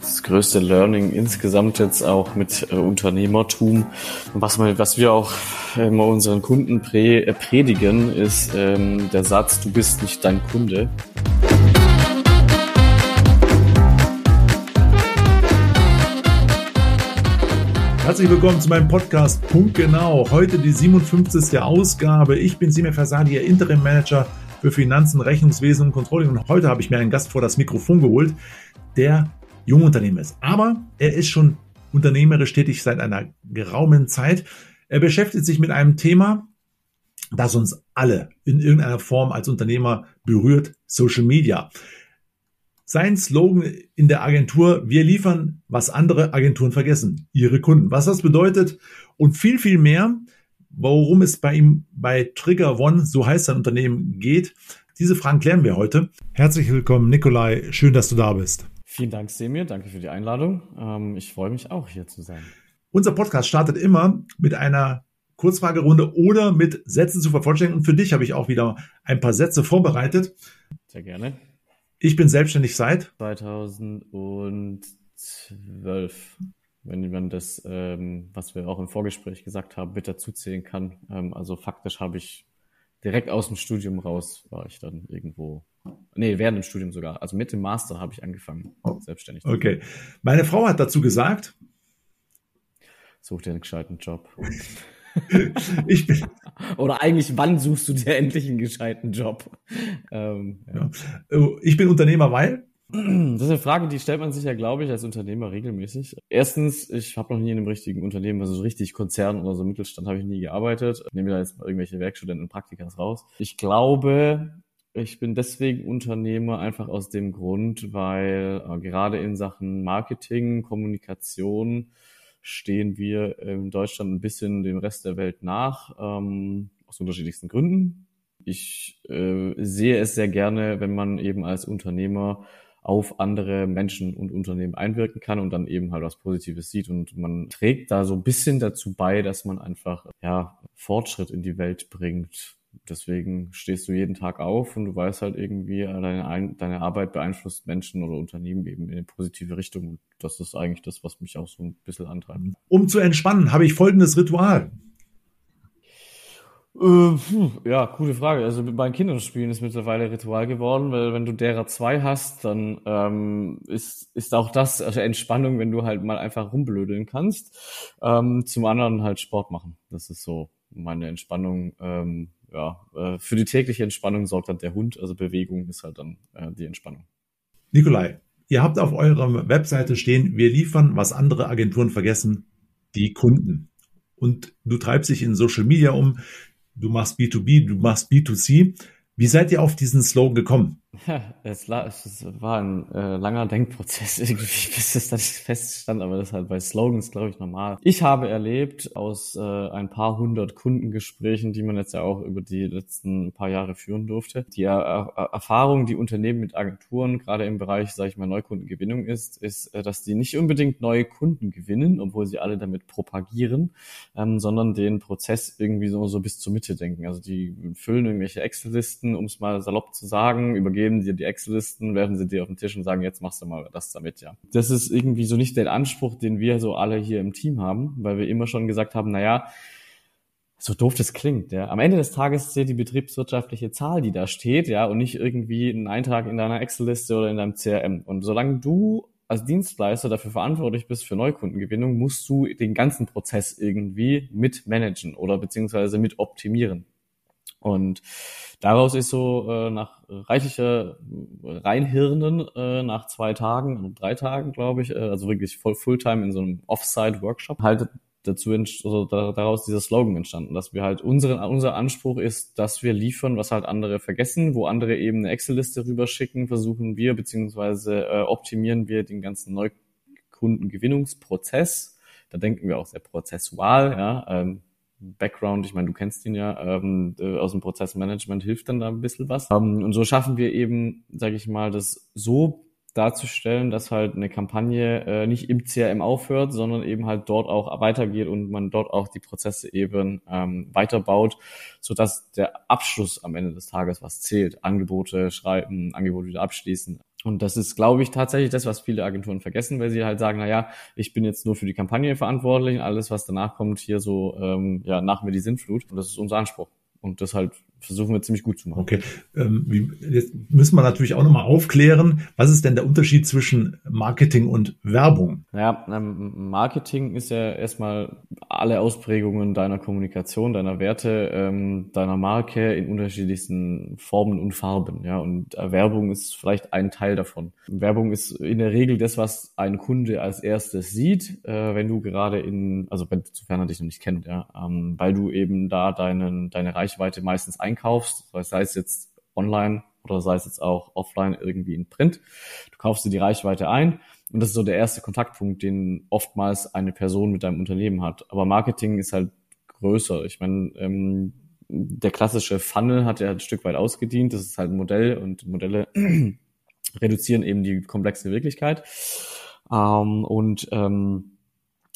das größte Learning insgesamt jetzt auch mit äh, Unternehmertum. Was, man, was wir auch immer unseren Kunden prä, äh, predigen, ist ähm, der Satz, du bist nicht dein Kunde. Herzlich willkommen zu meinem Podcast Punkt Genau. Heute die 57. Ausgabe. Ich bin Simir Fasadi, Ihr Interim Manager für Finanzen, Rechnungswesen und Controlling. Und heute habe ich mir einen Gast vor das Mikrofon geholt, der Jungunternehmer ist. Aber er ist schon unternehmerisch tätig seit einer geraumen Zeit. Er beschäftigt sich mit einem Thema, das uns alle in irgendeiner Form als Unternehmer berührt, Social Media. Sein Slogan in der Agentur, wir liefern, was andere Agenturen vergessen, ihre Kunden. Was das bedeutet und viel, viel mehr, worum es bei ihm bei Trigger One, so heißt sein Unternehmen, geht. Diese Fragen klären wir heute. Herzlich willkommen, Nikolai. Schön, dass du da bist. Vielen Dank, Semir. Danke für die Einladung. Ähm, ich freue mich auch, hier zu sein. Unser Podcast startet immer mit einer Kurzfragerunde oder mit Sätzen zu vervollständigen. Und für dich habe ich auch wieder ein paar Sätze vorbereitet. Sehr gerne. Ich bin selbstständig seit 2012. Wenn man das, ähm, was wir auch im Vorgespräch gesagt haben, mit dazuzählen kann. Ähm, also faktisch habe ich direkt aus dem Studium raus, war ich dann irgendwo Nee, während dem Studium sogar. Also mit dem Master habe ich angefangen, selbstständig. Okay. Meine Frau hat dazu gesagt. Such dir einen gescheiten Job. ich bin Oder eigentlich, wann suchst du dir endlich einen gescheiten Job? Ähm, ja. Oh, ich bin Unternehmer, weil? Das ist eine Frage, die stellt man sich ja, glaube ich, als Unternehmer regelmäßig. Erstens, ich habe noch nie in einem richtigen Unternehmen, also so richtig Konzern oder so Mittelstand habe ich nie gearbeitet. Ich nehme da jetzt mal irgendwelche Werkstudenten und Praktikas raus. Ich glaube, ich bin deswegen Unternehmer einfach aus dem Grund, weil äh, gerade in Sachen Marketing, Kommunikation stehen wir in Deutschland ein bisschen dem Rest der Welt nach, ähm, aus unterschiedlichsten Gründen. Ich äh, sehe es sehr gerne, wenn man eben als Unternehmer auf andere Menschen und Unternehmen einwirken kann und dann eben halt was Positives sieht und man trägt da so ein bisschen dazu bei, dass man einfach ja Fortschritt in die Welt bringt deswegen stehst du jeden Tag auf und du weißt halt irgendwie, äh, deine, deine Arbeit beeinflusst Menschen oder Unternehmen eben in eine positive Richtung. Und das ist eigentlich das, was mich auch so ein bisschen antreibt. Um zu entspannen, habe ich folgendes Ritual. Äh, ja, coole Frage. Also mit meinen Kindern spielen ist mittlerweile Ritual geworden, weil wenn du derer zwei hast, dann ähm, ist, ist auch das also Entspannung, wenn du halt mal einfach rumblödeln kannst. Ähm, zum anderen halt Sport machen. Das ist so meine Entspannung. Ähm, ja, äh, für die tägliche Entspannung sorgt dann der Hund. Also Bewegung ist halt dann äh, die Entspannung. Nikolai, ihr habt auf eurer Webseite stehen, wir liefern, was andere Agenturen vergessen, die Kunden. Und du treibst dich in Social Media um, du machst B2B, du machst B2C. Wie seid ihr auf diesen Slogan gekommen? Ja, es, war ein äh, langer Denkprozess irgendwie, bis es dann feststand, aber das ist halt bei Slogans, glaube ich, normal. Ich habe erlebt aus äh, ein paar hundert Kundengesprächen, die man jetzt ja auch über die letzten paar Jahre führen durfte, die er Erfahrung, die Unternehmen mit Agenturen, gerade im Bereich, sage ich mal, Neukundengewinnung ist, ist, äh, dass die nicht unbedingt neue Kunden gewinnen, obwohl sie alle damit propagieren, ähm, sondern den Prozess irgendwie so, so bis zur Mitte denken. Also die füllen irgendwelche Excel-Listen, um es mal salopp zu sagen, übergeben geben dir die Excel-Listen, werfen sie dir auf den Tisch und sagen, jetzt machst du mal das damit, ja. Das ist irgendwie so nicht der Anspruch, den wir so alle hier im Team haben, weil wir immer schon gesagt haben, naja, so doof das klingt, ja. Am Ende des Tages zählt die betriebswirtschaftliche Zahl, die da steht, ja, und nicht irgendwie ein Eintrag in deiner Excel-Liste oder in deinem CRM. Und solange du als Dienstleister dafür verantwortlich bist für Neukundengewinnung, musst du den ganzen Prozess irgendwie mit managen oder beziehungsweise mit optimieren. Und daraus ist so äh, nach reichlicher Reinhirnen äh, nach zwei Tagen, drei Tagen, glaube ich, äh, also wirklich voll Fulltime in so einem Offsite-Workshop, halt dazu also daraus dieser Slogan entstanden, dass wir halt unseren unser Anspruch ist, dass wir liefern, was halt andere vergessen, wo andere eben eine Excel-Liste rüberschicken, versuchen wir beziehungsweise äh, optimieren wir den ganzen Neukundengewinnungsprozess. Da denken wir auch sehr prozessual, ja. Ähm, Background, ich meine, du kennst ihn ja, ähm, äh, aus dem Prozessmanagement hilft dann da ein bisschen was. Ähm, und so schaffen wir eben, sage ich mal, das so darzustellen, dass halt eine Kampagne äh, nicht im CRM aufhört, sondern eben halt dort auch weitergeht und man dort auch die Prozesse eben ähm, weiterbaut, so dass der Abschluss am Ende des Tages was zählt. Angebote schreiben, Angebote wieder abschließen. Und das ist, glaube ich, tatsächlich das, was viele Agenturen vergessen, weil sie halt sagen, na ja, ich bin jetzt nur für die Kampagne verantwortlich, alles, was danach kommt, hier so, ähm, ja, nach mir die Sinnflut. Und das ist unser Anspruch. Und das halt versuchen wir ziemlich gut zu machen. Okay, ähm, jetzt müssen wir natürlich auch nochmal aufklären, was ist denn der Unterschied zwischen Marketing und Werbung? Ja, ähm, Marketing ist ja erstmal alle Ausprägungen deiner Kommunikation, deiner Werte, ähm, deiner Marke in unterschiedlichsten Formen und Farben. Ja, und Werbung ist vielleicht ein Teil davon. Werbung ist in der Regel das, was ein Kunde als erstes sieht, äh, wenn du gerade in, also wenn, sofern er dich noch nicht kennt, ja, ähm, weil du eben da deinen, deine Reichweite meistens ein einkaufst, sei es jetzt online oder sei es jetzt auch offline irgendwie in Print. Du kaufst dir die Reichweite ein und das ist so der erste Kontaktpunkt, den oftmals eine Person mit deinem Unternehmen hat. Aber Marketing ist halt größer. Ich meine, ähm, der klassische Funnel hat ja ein Stück weit ausgedient. Das ist halt ein Modell und Modelle reduzieren eben die komplexe Wirklichkeit. Ähm, und ähm,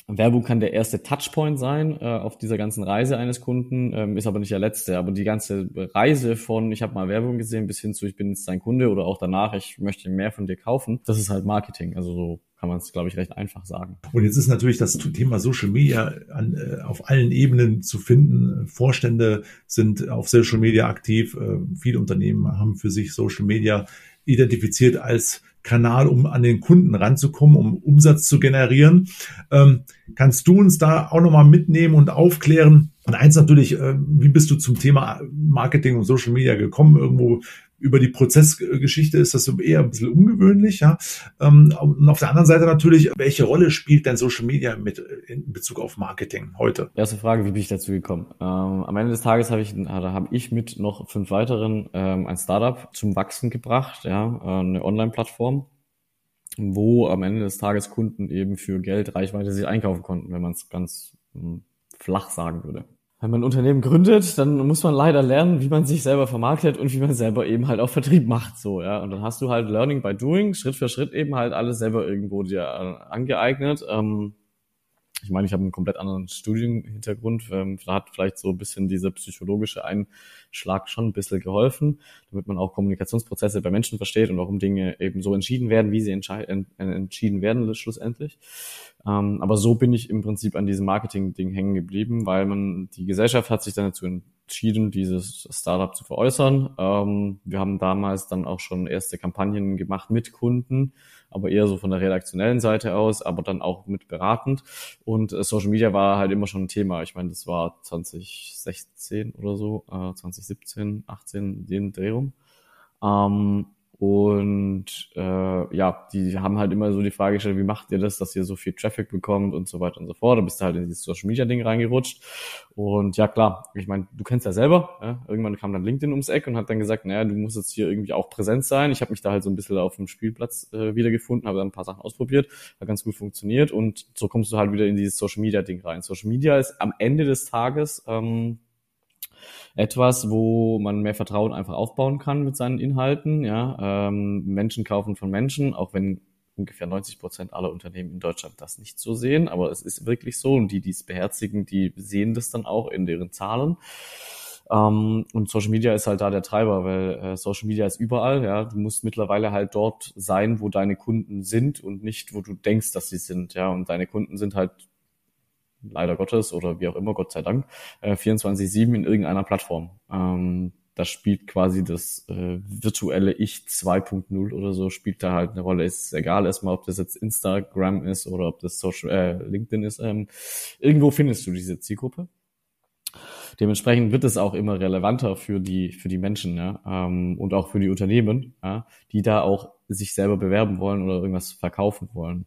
Werbung kann der erste Touchpoint sein äh, auf dieser ganzen Reise eines Kunden, ähm, ist aber nicht der letzte. Aber die ganze Reise von ich habe mal Werbung gesehen bis hin zu ich bin jetzt dein Kunde oder auch danach ich möchte mehr von dir kaufen, das ist halt Marketing. Also so kann man es, glaube ich, recht einfach sagen. Und jetzt ist natürlich das Thema Social Media an, äh, auf allen Ebenen zu finden. Vorstände sind auf Social Media aktiv. Äh, viele Unternehmen haben für sich Social Media identifiziert als Kanal, um an den Kunden ranzukommen, um Umsatz zu generieren. Ähm, kannst du uns da auch nochmal mitnehmen und aufklären? Und eins natürlich, äh, wie bist du zum Thema Marketing und Social Media gekommen? Irgendwo über die Prozessgeschichte ist das eher ein bisschen ungewöhnlich, ja. Ähm, und auf der anderen Seite natürlich, welche Rolle spielt denn Social Media mit in Bezug auf Marketing heute? Erste Frage, wie bin ich dazu gekommen? Ähm, am Ende des Tages habe ich, da habe ich mit noch fünf weiteren ähm, ein Startup zum Wachsen gebracht, ja, äh, eine Online-Plattform wo am Ende des Tages Kunden eben für Geld Reichweite sich einkaufen konnten, wenn man es ganz hm, flach sagen würde wenn man ein Unternehmen gründet, dann muss man leider lernen, wie man sich selber vermarktet und wie man selber eben halt auch Vertrieb macht, so, ja. Und dann hast du halt Learning by Doing, Schritt für Schritt eben halt alles selber irgendwo dir äh, angeeignet. Ähm, ich meine, ich habe einen komplett anderen Studienhintergrund. Ähm, da hat vielleicht so ein bisschen dieser psychologische Einschlag schon ein bisschen geholfen, damit man auch Kommunikationsprozesse bei Menschen versteht und warum Dinge eben so entschieden werden, wie sie entschieden werden schlussendlich. Ähm, aber so bin ich im Prinzip an diesem Marketing-Ding hängen geblieben, weil man, die Gesellschaft hat sich dann dazu entschieden, dieses Startup zu veräußern. Ähm, wir haben damals dann auch schon erste Kampagnen gemacht mit Kunden, aber eher so von der redaktionellen Seite aus, aber dann auch mit beratend. Und äh, Social Media war halt immer schon ein Thema. Ich meine, das war 2016 oder so, äh, 2017, 18, den Drehung. Ähm, und äh, ja, die haben halt immer so die Frage gestellt, wie macht ihr das, dass ihr so viel Traffic bekommt und so weiter und so fort. Da bist du halt in dieses Social Media Ding reingerutscht. Und ja klar, ich meine, du kennst ja selber. Ja? Irgendwann kam dann LinkedIn ums Eck und hat dann gesagt, naja, du musst jetzt hier irgendwie auch präsent sein. Ich habe mich da halt so ein bisschen auf dem Spielplatz äh, wiedergefunden, habe dann ein paar Sachen ausprobiert, hat ganz gut funktioniert und so kommst du halt wieder in dieses Social Media Ding rein. Social Media ist am Ende des Tages ähm, etwas, wo man mehr Vertrauen einfach aufbauen kann mit seinen Inhalten. Ja, ähm, Menschen kaufen von Menschen, auch wenn ungefähr 90 Prozent aller Unternehmen in Deutschland das nicht so sehen, aber es ist wirklich so und die, die es beherzigen, die sehen das dann auch in deren Zahlen. Um, ähm, und Social Media ist halt da der Treiber, weil äh, Social Media ist überall. Ja, du musst mittlerweile halt dort sein, wo deine Kunden sind und nicht, wo du denkst, dass sie sind. Ja, und deine Kunden sind halt leider Gottes oder wie auch immer, Gott sei Dank, äh, 24-7 in irgendeiner Plattform. Ähm, da spielt quasi das äh, virtuelle Ich 2.0 oder so, spielt da halt eine Rolle. Ist egal erstmal, ob das jetzt Instagram ist oder ob das Social, äh, LinkedIn ist. Ähm, irgendwo findest du diese Zielgruppe. Dementsprechend wird es auch immer relevanter für die, für die Menschen ja, ähm, und auch für die Unternehmen, ja, die da auch sich selber bewerben wollen oder irgendwas verkaufen wollen.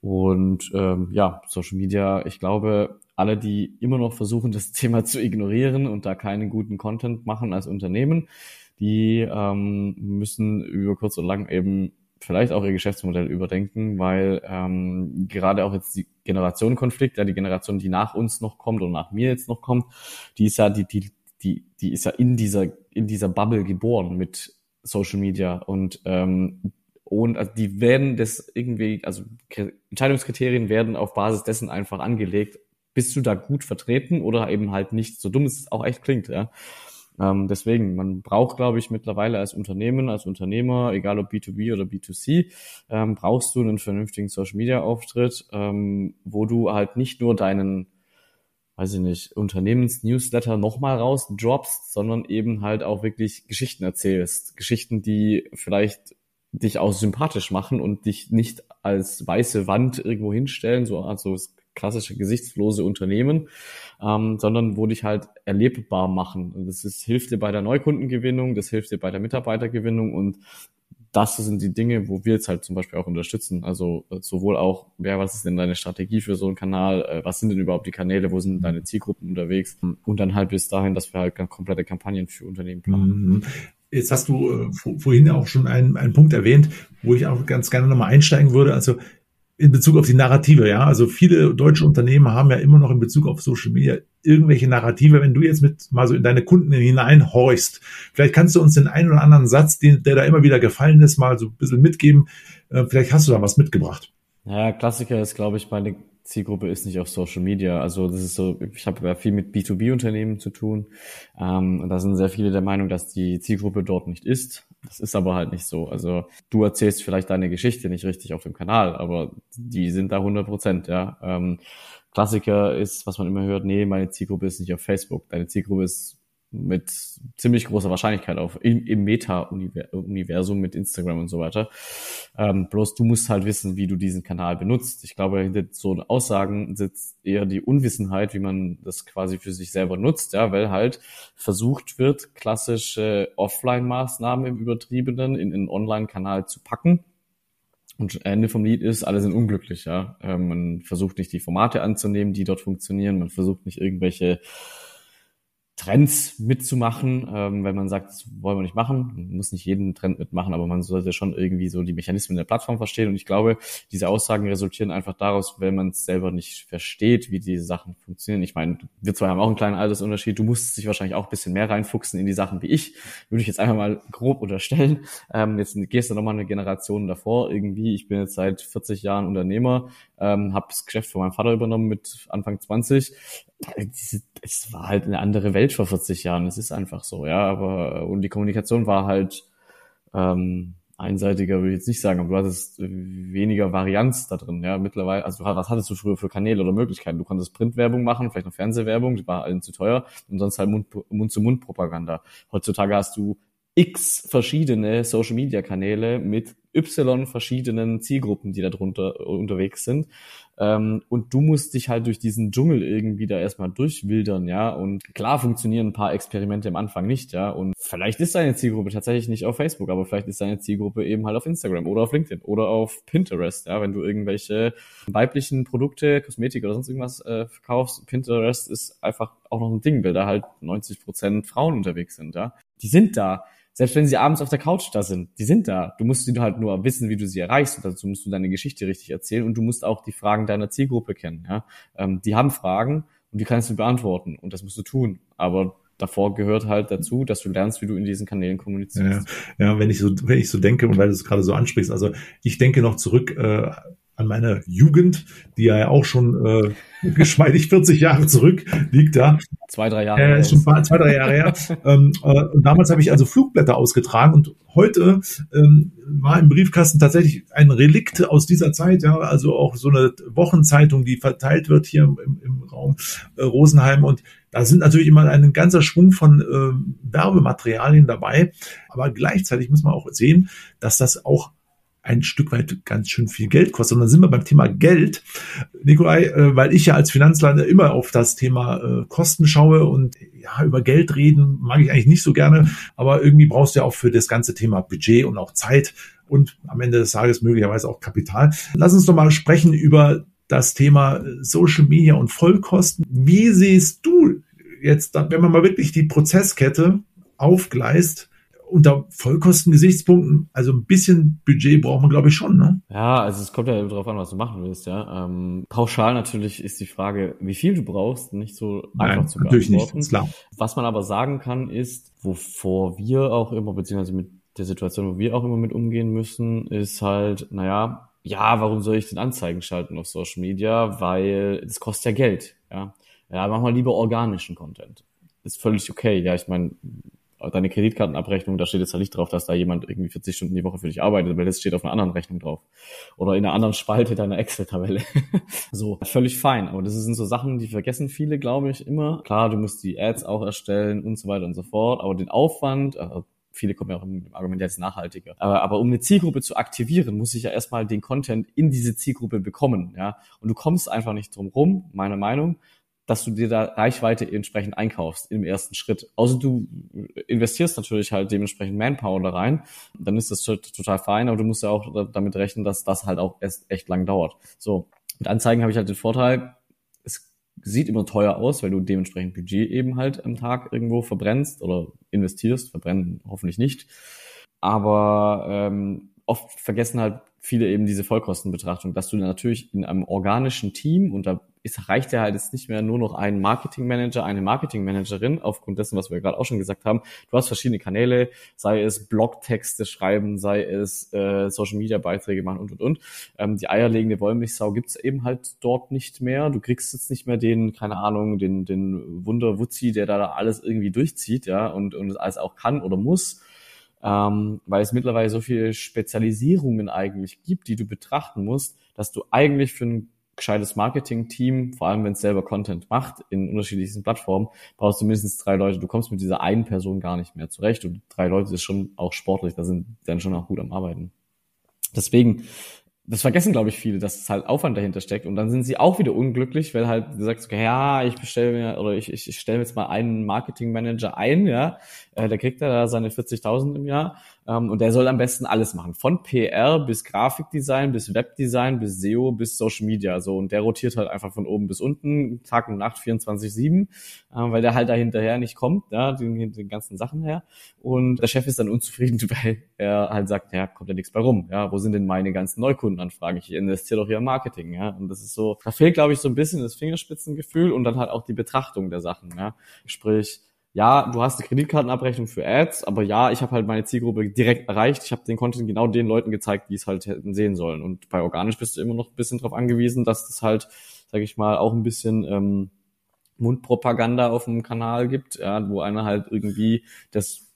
Und ähm, ja, Social Media, ich glaube, alle, die immer noch versuchen, das Thema zu ignorieren und da keinen guten Content machen als Unternehmen, die ähm, müssen über kurz oder lang eben vielleicht auch ihr Geschäftsmodell überdenken, weil ähm, gerade auch jetzt die Generationenkonflikt, ja, die Generation, die nach uns noch kommt und nach mir jetzt noch kommt, die ist ja, die, die, die, die ist ja in dieser, in dieser Bubble geboren mit Social Media. Und ähm, und also die werden das irgendwie, also Entscheidungskriterien werden auf Basis dessen einfach angelegt. Bist du da gut vertreten oder eben halt nicht, so dumm es auch echt klingt, ja. Ähm, deswegen, man braucht, glaube ich, mittlerweile als Unternehmen, als Unternehmer, egal ob B2B oder B2C, ähm, brauchst du einen vernünftigen Social-Media-Auftritt, ähm, wo du halt nicht nur deinen weiß ich nicht, Unternehmensnewsletter nochmal rausdroppst, sondern eben halt auch wirklich Geschichten erzählst. Geschichten, die vielleicht dich auch sympathisch machen und dich nicht als weiße Wand irgendwo hinstellen, so also das klassische gesichtslose Unternehmen, ähm, sondern wo dich halt erlebbar machen. Und das ist, hilft dir bei der Neukundengewinnung, das hilft dir bei der Mitarbeitergewinnung und das sind die Dinge, wo wir jetzt halt zum Beispiel auch unterstützen. Also äh, sowohl auch, ja, was ist denn deine Strategie für so einen Kanal? Äh, was sind denn überhaupt die Kanäle? Wo sind deine Zielgruppen unterwegs? Und dann halt bis dahin, dass wir halt komplette Kampagnen für Unternehmen planen. Jetzt hast du äh, vorhin auch schon einen, einen Punkt erwähnt, wo ich auch ganz gerne nochmal einsteigen würde. Also in Bezug auf die Narrative, ja. Also viele deutsche Unternehmen haben ja immer noch in Bezug auf Social Media irgendwelche Narrative. Wenn du jetzt mit mal so in deine Kunden hineinhorchst, vielleicht kannst du uns den einen oder anderen Satz, den, der da immer wieder gefallen ist, mal so ein bisschen mitgeben. Äh, vielleicht hast du da was mitgebracht. Ja, Klassiker ist, glaube ich, meine Zielgruppe ist nicht auf Social Media. Also das ist so, ich habe ja viel mit B2B-Unternehmen zu tun. Ähm, und da sind sehr viele der Meinung, dass die Zielgruppe dort nicht ist. Das ist aber halt nicht so. Also du erzählst vielleicht deine Geschichte nicht richtig auf dem Kanal, aber die sind da 100 Prozent, ja. Ähm, Klassiker ist, was man immer hört, nee, meine Zielgruppe ist nicht auf Facebook. Deine Zielgruppe ist mit ziemlich großer Wahrscheinlichkeit auf im, im Meta-Universum mit Instagram und so weiter. Ähm, bloß du musst halt wissen, wie du diesen Kanal benutzt. Ich glaube, hinter so Aussagen sitzt eher die Unwissenheit, wie man das quasi für sich selber nutzt, ja, weil halt versucht wird, klassische Offline-Maßnahmen im Übertriebenen in einen Online-Kanal zu packen. Und Ende vom Lied ist, alle sind unglücklich, ja. Ähm, man versucht nicht die Formate anzunehmen, die dort funktionieren. Man versucht nicht irgendwelche Trends mitzumachen, ähm, wenn man sagt, das wollen wir nicht machen. Man muss nicht jeden Trend mitmachen, aber man sollte schon irgendwie so die Mechanismen der Plattform verstehen. Und ich glaube, diese Aussagen resultieren einfach daraus, wenn man es selber nicht versteht, wie diese Sachen funktionieren. Ich meine, wir zwei haben auch einen kleinen Altersunterschied. Du musst dich wahrscheinlich auch ein bisschen mehr reinfuchsen in die Sachen wie ich. Würde ich jetzt einfach mal grob unterstellen. Ähm, jetzt gehst du nochmal eine Generation davor. Irgendwie, ich bin jetzt seit 40 Jahren Unternehmer, ähm, habe das Geschäft von meinem Vater übernommen mit Anfang 20 es war halt eine andere Welt vor 40 Jahren. Es ist einfach so, ja. Aber und die Kommunikation war halt ähm, einseitiger, würde ich jetzt nicht sagen, aber du hattest weniger Varianz da drin, ja. Mittlerweile, also was hattest du früher für Kanäle oder Möglichkeiten? Du konntest Printwerbung machen, vielleicht noch Fernsehwerbung, die war allen zu teuer und sonst halt Mund-zu-Mund-Propaganda. Heutzutage hast du x verschiedene Social Media Kanäle mit y verschiedenen Zielgruppen, die da drunter unterwegs sind. Ähm, und du musst dich halt durch diesen Dschungel irgendwie da erstmal durchwildern, ja. Und klar funktionieren ein paar Experimente am Anfang nicht, ja. Und vielleicht ist deine Zielgruppe tatsächlich nicht auf Facebook, aber vielleicht ist deine Zielgruppe eben halt auf Instagram oder auf LinkedIn oder auf Pinterest, ja. Wenn du irgendwelche weiblichen Produkte, Kosmetik oder sonst irgendwas äh, verkaufst, Pinterest ist einfach auch noch ein Ding, weil da halt 90 Prozent Frauen unterwegs sind, ja. Die sind da selbst wenn sie abends auf der Couch da sind, die sind da. Du musst halt nur wissen, wie du sie erreichst. Und dazu musst du deine Geschichte richtig erzählen und du musst auch die Fragen deiner Zielgruppe kennen. Ja? Ähm, die haben Fragen und die kannst du beantworten und das musst du tun. Aber davor gehört halt dazu, dass du lernst, wie du in diesen Kanälen kommunizierst. Ja, ja wenn ich so, wenn ich so denke und weil du es gerade so ansprichst, also ich denke noch zurück äh, an meine Jugend, die ja auch schon äh, geschmeidig 40 Jahre zurück liegt da. Zwei, drei Jahre. Äh, schon zwei, zwei, drei Jahre her. ähm, äh, und damals habe ich also Flugblätter ausgetragen und heute ähm, war im Briefkasten tatsächlich ein Relikt aus dieser Zeit, ja, also auch so eine Wochenzeitung, die verteilt wird hier im, im Raum äh, Rosenheim und da sind natürlich immer ein ganzer Schwung von äh, Werbematerialien dabei, aber gleichzeitig muss man auch sehen, dass das auch ein Stück weit ganz schön viel Geld kostet. Und dann sind wir beim Thema Geld. Nikolai, äh, weil ich ja als Finanzleiter immer auf das Thema äh, Kosten schaue und ja, über Geld reden mag ich eigentlich nicht so gerne, aber irgendwie brauchst du ja auch für das ganze Thema Budget und auch Zeit und am Ende des Tages möglicherweise auch Kapital. Lass uns doch mal sprechen über das Thema Social Media und Vollkosten. Wie siehst du jetzt, wenn man mal wirklich die Prozesskette aufgleist, unter Vollkostengesichtspunkten, also ein bisschen Budget braucht man, glaube ich, schon, ne? Ja, also es kommt ja darauf an, was du machen willst, ja. Ähm, pauschal natürlich ist die Frage, wie viel du brauchst, nicht so Nein, einfach zu natürlich beantworten. Nicht, klar. Was man aber sagen kann, ist, wovor wir auch immer, beziehungsweise mit der Situation, wo wir auch immer mit umgehen müssen, ist halt, naja, ja, warum soll ich den Anzeigen schalten auf Social Media? Weil das kostet ja Geld, ja. Ja, mach mal lieber organischen Content ist völlig okay. Ja, ich meine, deine Kreditkartenabrechnung, da steht jetzt halt nicht drauf, dass da jemand irgendwie 40 Stunden die Woche für dich arbeitet, weil das steht auf einer anderen Rechnung drauf. Oder in einer anderen Spalte deiner Excel-Tabelle. so, völlig fein. Aber das sind so Sachen, die vergessen viele, glaube ich, immer. Klar, du musst die Ads auch erstellen und so weiter und so fort. Aber den Aufwand, äh, viele kommen ja auch im Argument, jetzt nachhaltiger. Aber, aber um eine Zielgruppe zu aktivieren, muss ich ja erstmal den Content in diese Zielgruppe bekommen, ja. Und du kommst einfach nicht drum rum, meiner Meinung, dass du dir da Reichweite entsprechend einkaufst im ersten Schritt. Außer du investierst natürlich halt dementsprechend Manpower da rein, dann ist das total fein, aber du musst ja auch damit rechnen, dass das halt auch erst echt lang dauert. So, mit Anzeigen habe ich halt den Vorteil, es sieht immer teuer aus, weil du dementsprechend Budget eben halt am Tag irgendwo verbrennst oder investierst, verbrennen hoffentlich nicht. Aber ähm, oft vergessen halt viele eben diese Vollkostenbetrachtung, dass du natürlich in einem organischen Team und da ist, reicht ja halt jetzt nicht mehr nur noch ein Marketingmanager, eine Marketingmanagerin, aufgrund dessen, was wir gerade auch schon gesagt haben. Du hast verschiedene Kanäle, sei es Blogtexte schreiben, sei es äh, Social Media Beiträge machen und und und. Ähm, die eierlegende Wollmilchsau gibt's eben halt dort nicht mehr. Du kriegst jetzt nicht mehr den, keine Ahnung, den, den Wunderwutzi, der da alles irgendwie durchzieht, ja, und, und es alles auch kann oder muss ähm, weil es mittlerweile so viele Spezialisierungen eigentlich gibt, die du betrachten musst, dass du eigentlich für ein gescheites Marketing-Team, vor allem wenn es selber Content macht, in unterschiedlichsten Plattformen, brauchst du mindestens drei Leute. Du kommst mit dieser einen Person gar nicht mehr zurecht und drei Leute ist schon auch sportlich, da sind dann schon auch gut am Arbeiten. Deswegen das vergessen, glaube ich, viele, dass es halt Aufwand dahinter steckt. Und dann sind sie auch wieder unglücklich, weil halt du sagst, okay, ja, ich bestelle mir oder ich, ich, ich stelle jetzt mal einen Marketingmanager ein, ja, äh, der kriegt da seine 40.000 im Jahr ähm, und der soll am besten alles machen. Von PR bis Grafikdesign, bis Webdesign, bis SEO, bis Social Media. So. Und der rotiert halt einfach von oben bis unten, Tag und Nacht 24-7, äh, weil der halt da hinterher nicht kommt, ja, den, den ganzen Sachen her. Und der Chef ist dann unzufrieden, weil er halt sagt, ja, kommt ja nichts bei rum. Ja, wo sind denn meine ganzen Neukundenanfragen? Ich investiere doch hier im Marketing, ja. Und das ist so, da fehlt, glaube ich, so ein bisschen das Fingerspitzengefühl und dann halt auch die Betrachtung der Sachen, ja. Sprich, ja, du hast eine Kreditkartenabrechnung für Ads, aber ja, ich habe halt meine Zielgruppe direkt erreicht. Ich habe den Content genau den Leuten gezeigt, die es halt hätten sehen sollen. Und bei organisch bist du immer noch ein bisschen darauf angewiesen, dass es halt, sage ich mal, auch ein bisschen ähm, Mundpropaganda auf dem Kanal gibt, ja, wo einer halt irgendwie das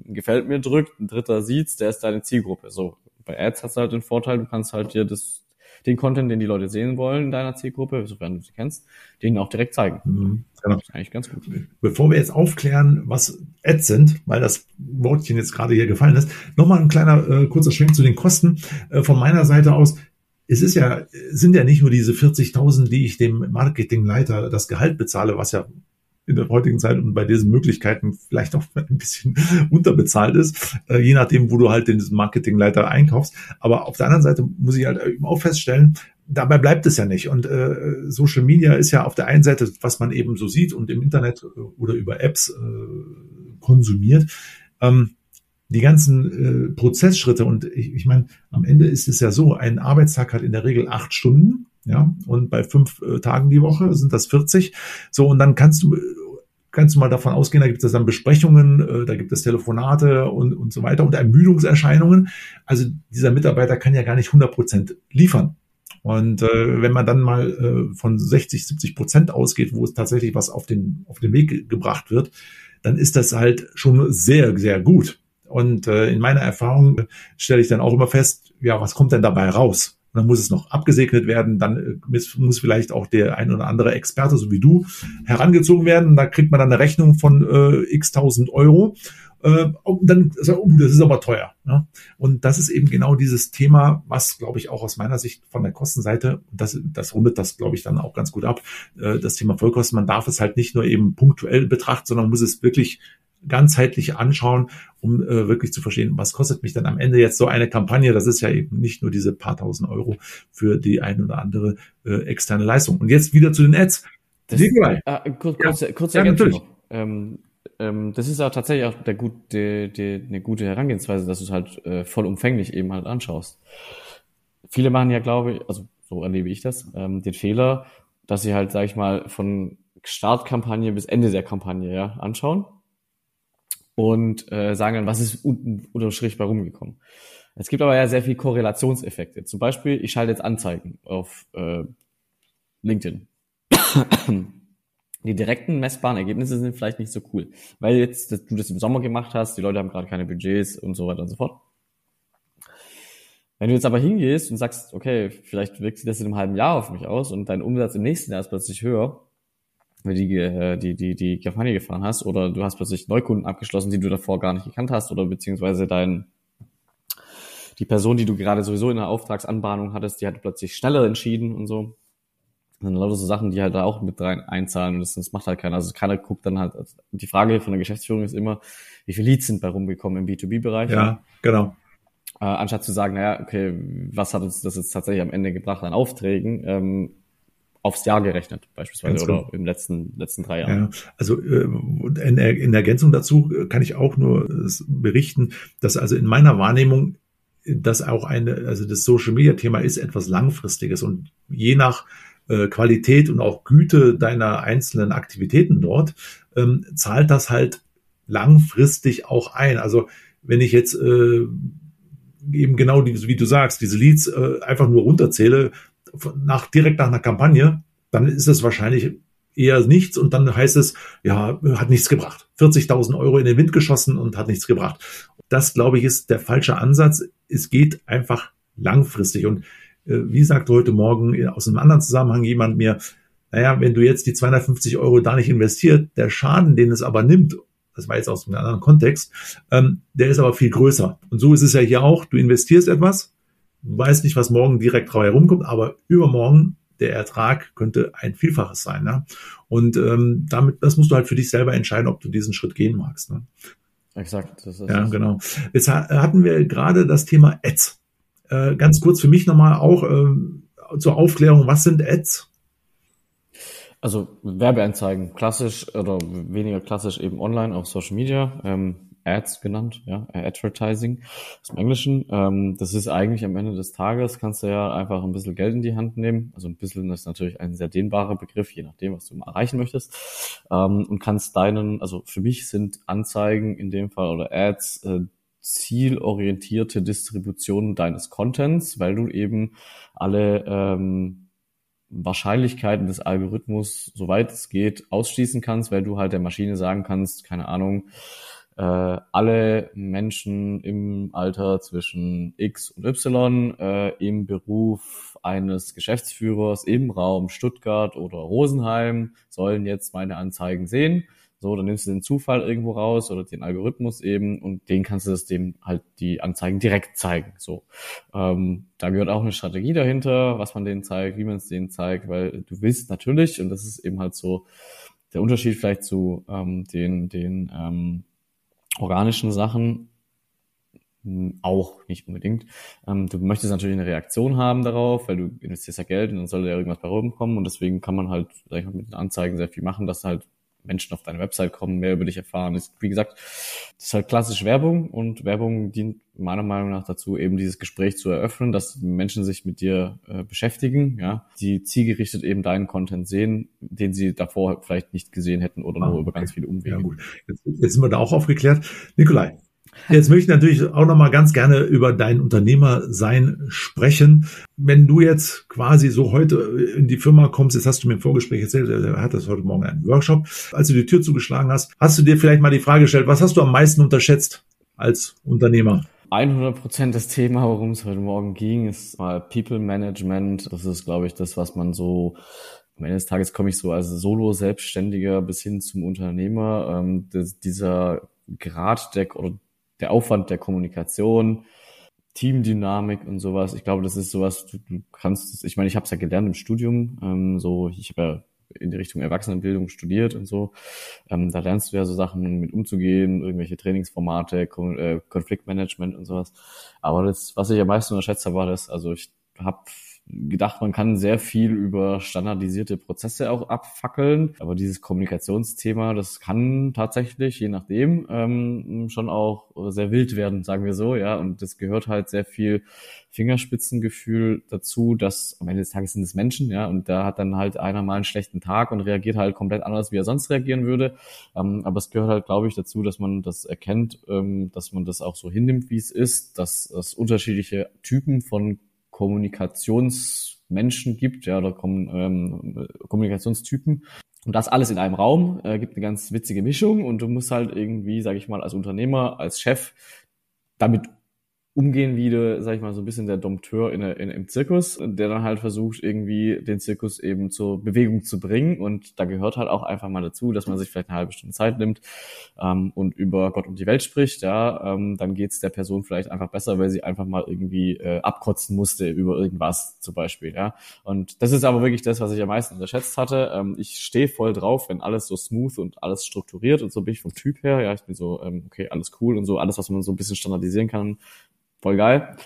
gefällt mir drückt, ein Dritter sieht's, der ist deine Zielgruppe. So bei Ads hast du halt den Vorteil, du kannst halt dir das den Content, den die Leute sehen wollen in deiner Zielgruppe, sofern du sie kennst, denen auch direkt zeigen. Mhm, genau. Das ist eigentlich ganz gut. Bevor wir jetzt aufklären, was Ads sind, weil das Wortchen jetzt gerade hier gefallen ist, nochmal ein kleiner äh, kurzer Schwenk zu den Kosten. Äh, von meiner Seite aus, es ist ja, sind ja nicht nur diese 40.000, die ich dem Marketingleiter das Gehalt bezahle, was ja in der heutigen Zeit und bei diesen Möglichkeiten vielleicht auch ein bisschen unterbezahlt ist, äh, je nachdem, wo du halt den Marketingleiter einkaufst. Aber auf der anderen Seite muss ich halt eben auch feststellen, dabei bleibt es ja nicht. Und äh, Social Media ist ja auf der einen Seite, was man eben so sieht und im Internet äh, oder über Apps äh, konsumiert. Ähm, die ganzen äh, Prozessschritte und ich, ich meine, am Ende ist es ja so, ein Arbeitstag hat in der Regel acht Stunden ja, und bei fünf äh, Tagen die Woche sind das 40. So, und dann kannst du, kannst du mal davon ausgehen, da gibt es dann Besprechungen, äh, da gibt es Telefonate und, und so weiter und Ermüdungserscheinungen. Also dieser Mitarbeiter kann ja gar nicht 100 Prozent liefern. Und äh, wenn man dann mal äh, von 60, 70 Prozent ausgeht, wo es tatsächlich was auf den, auf den Weg gebracht wird, dann ist das halt schon sehr, sehr gut. Und äh, in meiner Erfahrung stelle ich dann auch immer fest, ja, was kommt denn dabei raus? Dann muss es noch abgesegnet werden, dann äh, muss vielleicht auch der ein oder andere Experte, so wie du, herangezogen werden. Da kriegt man dann eine Rechnung von äh, x tausend Euro. Äh, dann sagt, oh, das ist aber teuer. Ne? Und das ist eben genau dieses Thema, was, glaube ich, auch aus meiner Sicht von der Kostenseite, das, das rundet das, glaube ich, dann auch ganz gut ab, äh, das Thema Vollkosten. Man darf es halt nicht nur eben punktuell betrachten, sondern muss es wirklich ganzheitlich anschauen, um äh, wirklich zu verstehen, was kostet mich dann am Ende jetzt so eine Kampagne. Das ist ja eben nicht nur diese paar tausend Euro für die ein oder andere äh, externe Leistung. Und jetzt wieder zu den Ads. Das, äh, kurz, kurz, ja. kurz ja, natürlich. Ähm, ähm, das ist ja tatsächlich auch der gut, die, die, eine gute Herangehensweise, dass du es halt äh, vollumfänglich eben halt anschaust. Viele machen ja, glaube ich, also so erlebe ich das, ähm, den Fehler, dass sie halt, sag ich mal, von Startkampagne bis Ende der Kampagne ja, anschauen und äh, sagen dann, was ist unten unter Strich bei rumgekommen. Es gibt aber ja sehr viel Korrelationseffekte. Zum Beispiel, ich schalte jetzt Anzeigen auf äh, LinkedIn. die direkten messbaren Ergebnisse sind vielleicht nicht so cool, weil jetzt du das im Sommer gemacht hast, die Leute haben gerade keine Budgets und so weiter und so fort. Wenn du jetzt aber hingehst und sagst, okay, vielleicht wirkt sich das in einem halben Jahr auf mich aus und dein Umsatz im nächsten Jahr ist plötzlich höher, weil du die, äh, die, die, die Kampagne gefahren hast oder du hast plötzlich Neukunden abgeschlossen, die du davor gar nicht gekannt hast oder beziehungsweise dein, die Person, die du gerade sowieso in der Auftragsanbahnung hattest, die hat plötzlich schneller entschieden und so. Das sind lauter so Sachen, die halt da auch mit rein einzahlen und das, das macht halt keiner. Also keiner guckt dann halt, die Frage von der Geschäftsführung ist immer, wie viele Leads sind bei rumgekommen im B2B-Bereich? Ja, genau. Äh, anstatt zu sagen, naja, okay, was hat uns das jetzt tatsächlich am Ende gebracht an Aufträgen, ähm, aufs Jahr gerechnet, beispielsweise, oder genau. im letzten, letzten drei Jahren. Ja, also äh, in, in Ergänzung dazu kann ich auch nur berichten, dass also in meiner Wahrnehmung das auch eine, also das Social Media Thema ist etwas langfristiges und je nach äh, Qualität und auch Güte deiner einzelnen Aktivitäten dort, ähm, zahlt das halt langfristig auch ein. Also wenn ich jetzt äh, eben genau die, wie du sagst, diese Leads äh, einfach nur runterzähle, nach, direkt nach einer Kampagne, dann ist es wahrscheinlich eher nichts und dann heißt es, ja, hat nichts gebracht. 40.000 Euro in den Wind geschossen und hat nichts gebracht. Das, glaube ich, ist der falsche Ansatz. Es geht einfach langfristig. Und äh, wie sagte heute Morgen aus einem anderen Zusammenhang jemand mir, naja, wenn du jetzt die 250 Euro da nicht investiert, der Schaden, den es aber nimmt, das war jetzt aus einem anderen Kontext, ähm, der ist aber viel größer. Und so ist es ja hier auch, du investierst etwas, du weißt nicht, was morgen direkt drauf herumkommt, aber übermorgen der Ertrag könnte ein Vielfaches sein. Ne? Und ähm, damit, das musst du halt für dich selber entscheiden, ob du diesen Schritt gehen magst. Ne? Exakt. Das ist ja, genau. Jetzt hatten wir gerade das Thema Ads. Äh, ganz kurz für mich nochmal auch äh, zur Aufklärung, was sind Ads? Also Werbeanzeigen, klassisch oder weniger klassisch eben online auf Social Media, ähm, Ads genannt, ja, Advertising aus dem Englischen. Ähm, das ist eigentlich am Ende des Tages, kannst du ja einfach ein bisschen Geld in die Hand nehmen. Also ein bisschen ist natürlich ein sehr dehnbarer Begriff, je nachdem, was du erreichen möchtest. Ähm, und kannst deinen, also für mich sind Anzeigen in dem Fall oder Ads äh, zielorientierte Distribution deines Contents, weil du eben alle ähm, Wahrscheinlichkeiten des Algorithmus, soweit es geht, ausschließen kannst, weil du halt der Maschine sagen kannst, keine Ahnung, äh, alle Menschen im Alter zwischen X und Y äh, im Beruf eines Geschäftsführers im Raum Stuttgart oder Rosenheim sollen jetzt meine Anzeigen sehen so, dann nimmst du den Zufall irgendwo raus oder den Algorithmus eben und den kannst du das dem halt die Anzeigen direkt zeigen. So, ähm, da gehört auch eine Strategie dahinter, was man denen zeigt, wie man es denen zeigt, weil du willst natürlich und das ist eben halt so der Unterschied vielleicht zu ähm, den den ähm, organischen Sachen hm, auch nicht unbedingt. Ähm, du möchtest natürlich eine Reaktion haben darauf, weil du investierst ja Geld und dann soll ja irgendwas bei rumkommen und deswegen kann man halt, sag ich mal, mit den Anzeigen sehr viel machen, dass halt Menschen auf deine Website kommen, mehr über dich erfahren. Das, wie gesagt, das ist halt klassisch Werbung und Werbung dient meiner Meinung nach dazu, eben dieses Gespräch zu eröffnen, dass Menschen sich mit dir äh, beschäftigen, ja, die zielgerichtet eben deinen Content sehen, den sie davor vielleicht nicht gesehen hätten oder ah, nur über ganz viele Umwege. Ja, gut. Jetzt, jetzt sind wir da auch aufgeklärt. Nikolai, Jetzt möchte ich natürlich auch noch mal ganz gerne über dein Unternehmersein sprechen. Wenn du jetzt quasi so heute in die Firma kommst, jetzt hast du mir im Vorgespräch erzählt, er hat das heute Morgen einen Workshop. Als du die Tür zugeschlagen hast, hast du dir vielleicht mal die Frage gestellt, was hast du am meisten unterschätzt als Unternehmer? 100 Prozent das Thema, worum es heute Morgen ging, ist mal People Management. Das ist, glaube ich, das, was man so am Ende des Tages komme ich so als Solo-Selbstständiger bis hin zum Unternehmer. Ähm, das, dieser Grad der oder der Aufwand der Kommunikation, Teamdynamik und sowas. Ich glaube, das ist sowas, du, du kannst, ich meine, ich habe es ja gelernt im Studium, ähm, so ich habe ja in die Richtung Erwachsenenbildung studiert und so. Ähm, da lernst du ja so Sachen mit umzugehen, irgendwelche Trainingsformate, Kon äh, Konfliktmanagement und sowas. Aber das, was ich am meisten unterschätzt habe, war das, also ich habe gedacht, man kann sehr viel über standardisierte Prozesse auch abfackeln. Aber dieses Kommunikationsthema, das kann tatsächlich, je nachdem, ähm, schon auch sehr wild werden, sagen wir so, ja. Und das gehört halt sehr viel Fingerspitzengefühl dazu, dass am Ende des Tages sind es Menschen, ja, und da hat dann halt einer mal einen schlechten Tag und reagiert halt komplett anders, wie er sonst reagieren würde. Ähm, aber es gehört halt, glaube ich, dazu, dass man das erkennt, ähm, dass man das auch so hinnimmt, wie es ist, dass es unterschiedliche Typen von Kommunikationsmenschen gibt, ja, oder Kom ähm, Kommunikationstypen. Und das alles in einem Raum äh, gibt eine ganz witzige Mischung und du musst halt irgendwie, sage ich mal, als Unternehmer, als Chef damit umgehen wie, du, sag ich mal, so ein bisschen der Dompteur in, in, im Zirkus, der dann halt versucht, irgendwie den Zirkus eben zur Bewegung zu bringen. Und da gehört halt auch einfach mal dazu, dass man sich vielleicht eine halbe Stunde Zeit nimmt ähm, und über Gott und die Welt spricht. Ja, ähm, dann geht's der Person vielleicht einfach besser, weil sie einfach mal irgendwie äh, abkotzen musste über irgendwas zum Beispiel. Ja, und das ist aber wirklich das, was ich am meisten unterschätzt hatte. Ähm, ich stehe voll drauf, wenn alles so smooth und alles strukturiert und so bin ich vom Typ her. Ja, ich bin so, ähm, okay, alles cool und so, alles, was man so ein bisschen standardisieren kann, voll geil.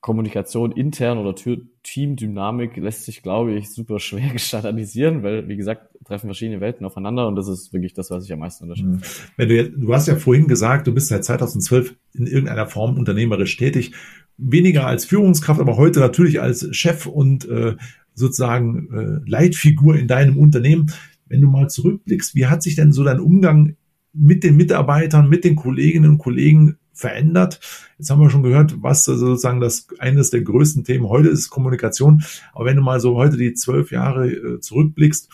Kommunikation intern oder Teamdynamik lässt sich, glaube ich, super schwer standardisieren, weil, wie gesagt, treffen verschiedene Welten aufeinander und das ist wirklich das, was ich am meisten unterschätze. Mhm. Wenn du, jetzt, du hast ja vorhin gesagt, du bist seit 2012 in irgendeiner Form unternehmerisch tätig, weniger als Führungskraft, aber heute natürlich als Chef und äh, sozusagen äh, Leitfigur in deinem Unternehmen. Wenn du mal zurückblickst, wie hat sich denn so dein Umgang mit den Mitarbeitern, mit den Kolleginnen und Kollegen verändert. Jetzt haben wir schon gehört, was sozusagen das eines der größten Themen heute ist, Kommunikation. Aber wenn du mal so heute die zwölf Jahre äh, zurückblickst,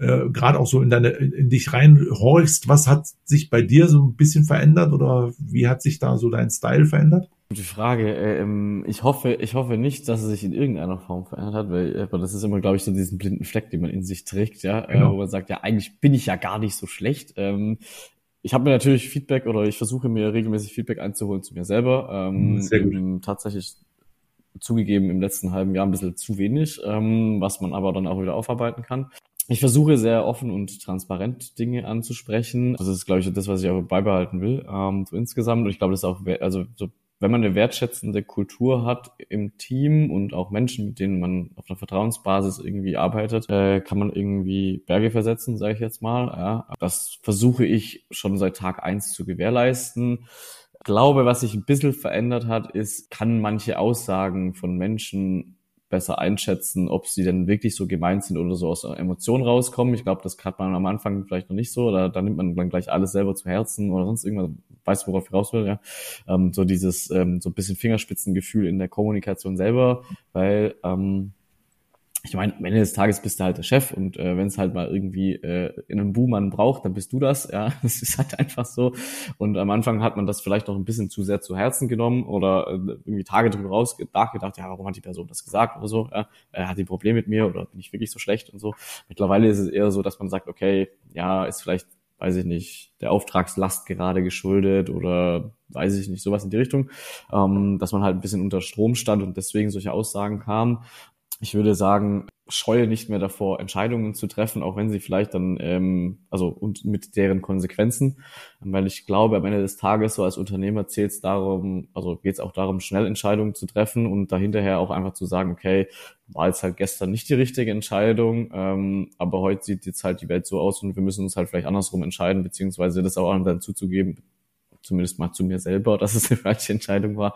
äh, gerade auch so in deine, in dich reinhorchst, was hat sich bei dir so ein bisschen verändert oder wie hat sich da so dein Style verändert? Gute Frage. Ähm, ich hoffe, ich hoffe nicht, dass es sich in irgendeiner Form verändert hat, weil aber das ist immer, glaube ich, so diesen blinden Fleck, den man in sich trägt, ja, äh, genau. wo man sagt, ja, eigentlich bin ich ja gar nicht so schlecht. Ähm, ich habe mir natürlich Feedback oder ich versuche mir regelmäßig Feedback einzuholen zu mir selber. Ähm, mhm, Sehr gut. Tatsächlich zugegeben im letzten halben Jahr ein bisschen zu wenig, ähm, was man aber dann auch wieder aufarbeiten kann. Ich versuche sehr offen und transparent Dinge anzusprechen. Das ist, glaube ich, das, was ich auch beibehalten will, ähm, so insgesamt. Und ich glaube, das ist auch, also so wenn man eine wertschätzende Kultur hat im Team und auch Menschen, mit denen man auf einer Vertrauensbasis irgendwie arbeitet, äh, kann man irgendwie Berge versetzen, sage ich jetzt mal. Ja. Das versuche ich schon seit Tag eins zu gewährleisten. Ich glaube, was sich ein bisschen verändert hat, ist, kann manche Aussagen von Menschen besser einschätzen, ob sie denn wirklich so gemeint sind oder so aus Emotionen rauskommen. Ich glaube, das hat man am Anfang vielleicht noch nicht so, oder da nimmt man dann gleich alles selber zu Herzen oder sonst irgendwas, weiß, worauf ich raus will, ja. Ähm, so dieses, ähm, so ein bisschen Fingerspitzengefühl in der Kommunikation selber, weil, ähm, ich meine, am Ende des Tages bist du halt der Chef und äh, wenn es halt mal irgendwie äh, in einem Buhmann braucht, dann bist du das. Ja, das ist halt einfach so. Und am Anfang hat man das vielleicht noch ein bisschen zu sehr zu Herzen genommen oder äh, irgendwie Tage drüber raus nachgedacht, ja, warum hat die Person das gesagt oder so? Ja, äh, hat die ein Problem mit mir oder bin ich wirklich so schlecht und so. Mittlerweile ist es eher so, dass man sagt, okay, ja, ist vielleicht, weiß ich nicht, der Auftragslast gerade geschuldet oder weiß ich nicht, sowas in die Richtung, ähm, dass man halt ein bisschen unter Strom stand und deswegen solche Aussagen kamen ich würde sagen, scheue nicht mehr davor, Entscheidungen zu treffen, auch wenn sie vielleicht dann, ähm, also und mit deren Konsequenzen, weil ich glaube, am Ende des Tages so als Unternehmer zählt es darum, also geht es auch darum, schnell Entscheidungen zu treffen und dahinterher auch einfach zu sagen, okay, war jetzt halt gestern nicht die richtige Entscheidung, ähm, aber heute sieht jetzt halt die Welt so aus und wir müssen uns halt vielleicht andersrum entscheiden, beziehungsweise das auch dann zuzugeben, zumindest mal zu mir selber, dass es eine falsche Entscheidung war.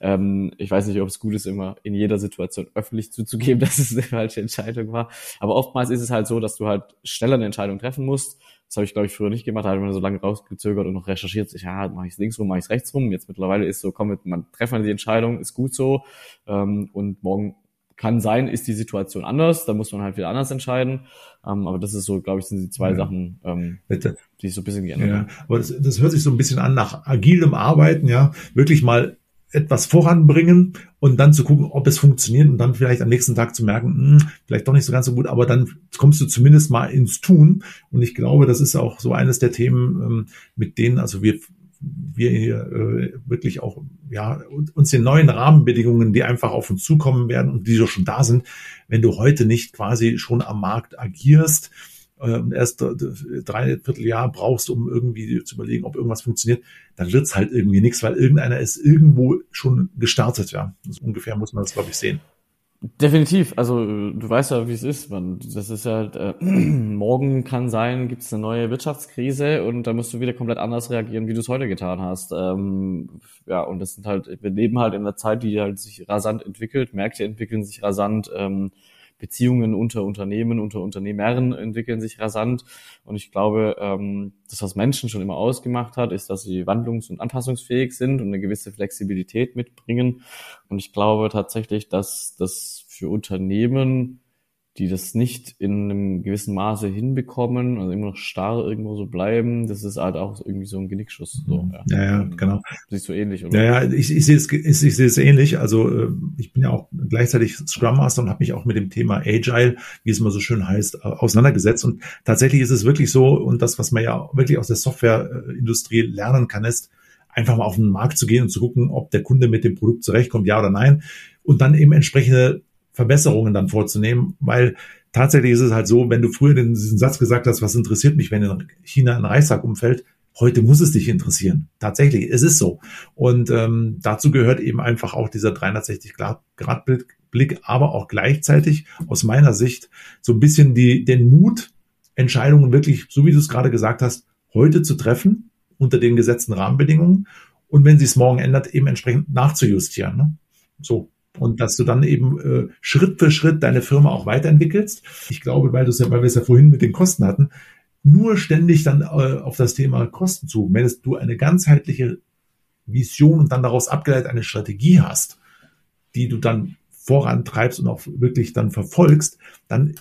Ähm, ich weiß nicht, ob es gut ist, immer in jeder Situation öffentlich zuzugeben, dass es eine falsche Entscheidung war. Aber oftmals ist es halt so, dass du halt schneller eine Entscheidung treffen musst. Das habe ich, glaube ich, früher nicht gemacht. Da ich mir so lange rausgezögert und noch recherchiert. Ich, ja, mache ich es links rum, mache ich es rechts rum. Jetzt mittlerweile ist so, komm, man treffen die Entscheidung, ist gut so. Ähm, und morgen kann sein, ist die Situation anders, da muss man halt wieder anders entscheiden. Ähm, aber das ist so, glaube ich, sind die zwei ja. Sachen, ähm, die sich so ein bisschen geändert ja. haben. Aber das, das hört sich so ein bisschen an nach agilem Arbeiten, ja. Wirklich mal etwas voranbringen und dann zu gucken, ob es funktioniert und dann vielleicht am nächsten Tag zu merken, mh, hm, vielleicht doch nicht so ganz so gut, aber dann kommst du zumindest mal ins Tun. Und ich glaube, das ist auch so eines der Themen, ähm, mit denen, also wir wir hier äh, wirklich auch ja uns den neuen Rahmenbedingungen, die einfach auf uns zukommen werden und die doch schon da sind, wenn du heute nicht quasi schon am Markt agierst äh, erst drei Vierteljahr brauchst, um irgendwie zu überlegen, ob irgendwas funktioniert, dann wird's halt irgendwie nichts, weil irgendeiner ist irgendwo schon gestartet, ja. Also ungefähr muss man das, glaube ich, sehen. Definitiv. Also du weißt ja, wie es ist. Man, das ist halt, äh, morgen kann sein, gibt es eine neue Wirtschaftskrise und da musst du wieder komplett anders reagieren, wie du es heute getan hast. Ähm, ja, und das sind halt, wir leben halt in einer Zeit, die halt sich rasant entwickelt, Märkte entwickeln sich rasant. Ähm, Beziehungen unter Unternehmen, unter Unternehmern entwickeln sich rasant. Und ich glaube, ähm, das, was Menschen schon immer ausgemacht hat, ist, dass sie wandlungs- und anpassungsfähig sind und eine gewisse Flexibilität mitbringen. Und ich glaube tatsächlich, dass das für Unternehmen die das nicht in einem gewissen Maße hinbekommen, also immer noch starr irgendwo so bleiben, das ist halt auch irgendwie so ein Genickschuss. So, ja. ja, ja, genau. Siehst du ähnlich, oder? Ja, ja, ich, ich sehe es, ich, ich sehe es ähnlich. Also äh, ich bin ja auch gleichzeitig Scrum Master und habe mich auch mit dem Thema Agile, wie es immer so schön heißt, auseinandergesetzt. Und tatsächlich ist es wirklich so, und das, was man ja wirklich aus der Softwareindustrie lernen kann, ist, einfach mal auf den Markt zu gehen und zu gucken, ob der Kunde mit dem Produkt zurechtkommt, ja oder nein. Und dann eben entsprechende Verbesserungen dann vorzunehmen, weil tatsächlich ist es halt so, wenn du früher diesen Satz gesagt hast, was interessiert mich, wenn in China ein Reissack umfällt, heute muss es dich interessieren. Tatsächlich, es ist so. Und ähm, dazu gehört eben einfach auch dieser 360-Grad-Blick, aber auch gleichzeitig aus meiner Sicht so ein bisschen die, den Mut, Entscheidungen wirklich, so wie du es gerade gesagt hast, heute zu treffen, unter den gesetzten Rahmenbedingungen und wenn sie es morgen ändert, eben entsprechend nachzujustieren. Ne? So, und dass du dann eben äh, Schritt für Schritt deine Firma auch weiterentwickelst. Ich glaube, weil, ja, weil wir es ja vorhin mit den Kosten hatten, nur ständig dann äh, auf das Thema Kosten zu. Wenn du eine ganzheitliche Vision und dann daraus abgeleitet eine Strategie hast, die du dann vorantreibst und auch wirklich dann verfolgst, dann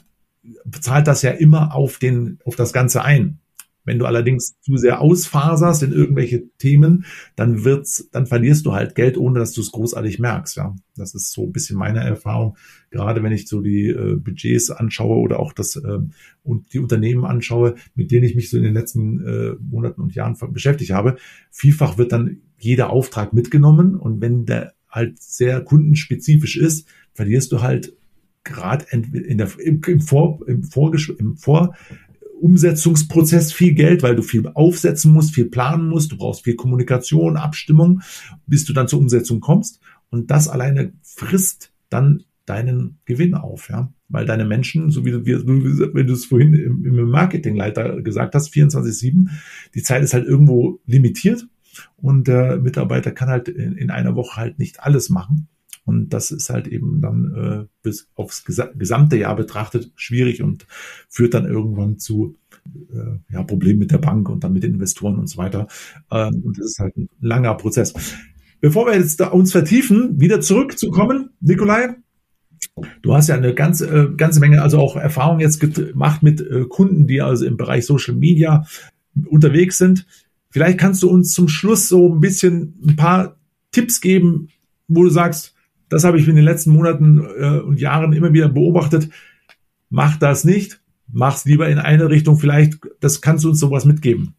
zahlt das ja immer auf den, auf das Ganze ein. Wenn du allerdings zu sehr ausfaserst in irgendwelche Themen, dann wird's, dann verlierst du halt Geld, ohne dass du es großartig merkst. Ja, das ist so ein bisschen meine Erfahrung. Gerade wenn ich so die äh, Budgets anschaue oder auch das äh, und die Unternehmen anschaue, mit denen ich mich so in den letzten äh, Monaten und Jahren beschäftigt habe. Vielfach wird dann jeder Auftrag mitgenommen und wenn der halt sehr kundenspezifisch ist, verlierst du halt gerade in der, im, Vor, im, Vorgesch im Vor Umsetzungsprozess viel Geld, weil du viel aufsetzen musst, viel planen musst, du brauchst viel Kommunikation, Abstimmung, bis du dann zur Umsetzung kommst. Und das alleine frisst dann deinen Gewinn auf, ja. Weil deine Menschen, so wie du, wie du es vorhin im, im Marketingleiter gesagt hast, 24-7, die Zeit ist halt irgendwo limitiert und der Mitarbeiter kann halt in, in einer Woche halt nicht alles machen. Und das ist halt eben dann äh, bis aufs gesamte Jahr betrachtet schwierig und führt dann irgendwann zu äh, ja, Problemen mit der Bank und dann mit den Investoren und so weiter. Ähm, und das ist halt ein langer Prozess. Bevor wir jetzt da uns vertiefen, wieder zurückzukommen, Nikolai, Du hast ja eine ganze, äh, ganze Menge, also auch Erfahrung jetzt gemacht mit äh, Kunden, die also im Bereich Social Media unterwegs sind. Vielleicht kannst du uns zum Schluss so ein bisschen ein paar Tipps geben, wo du sagst, das habe ich in den letzten Monaten äh, und Jahren immer wieder beobachtet. Mach das nicht. Mach's lieber in eine Richtung. Vielleicht, das kannst du uns sowas mitgeben.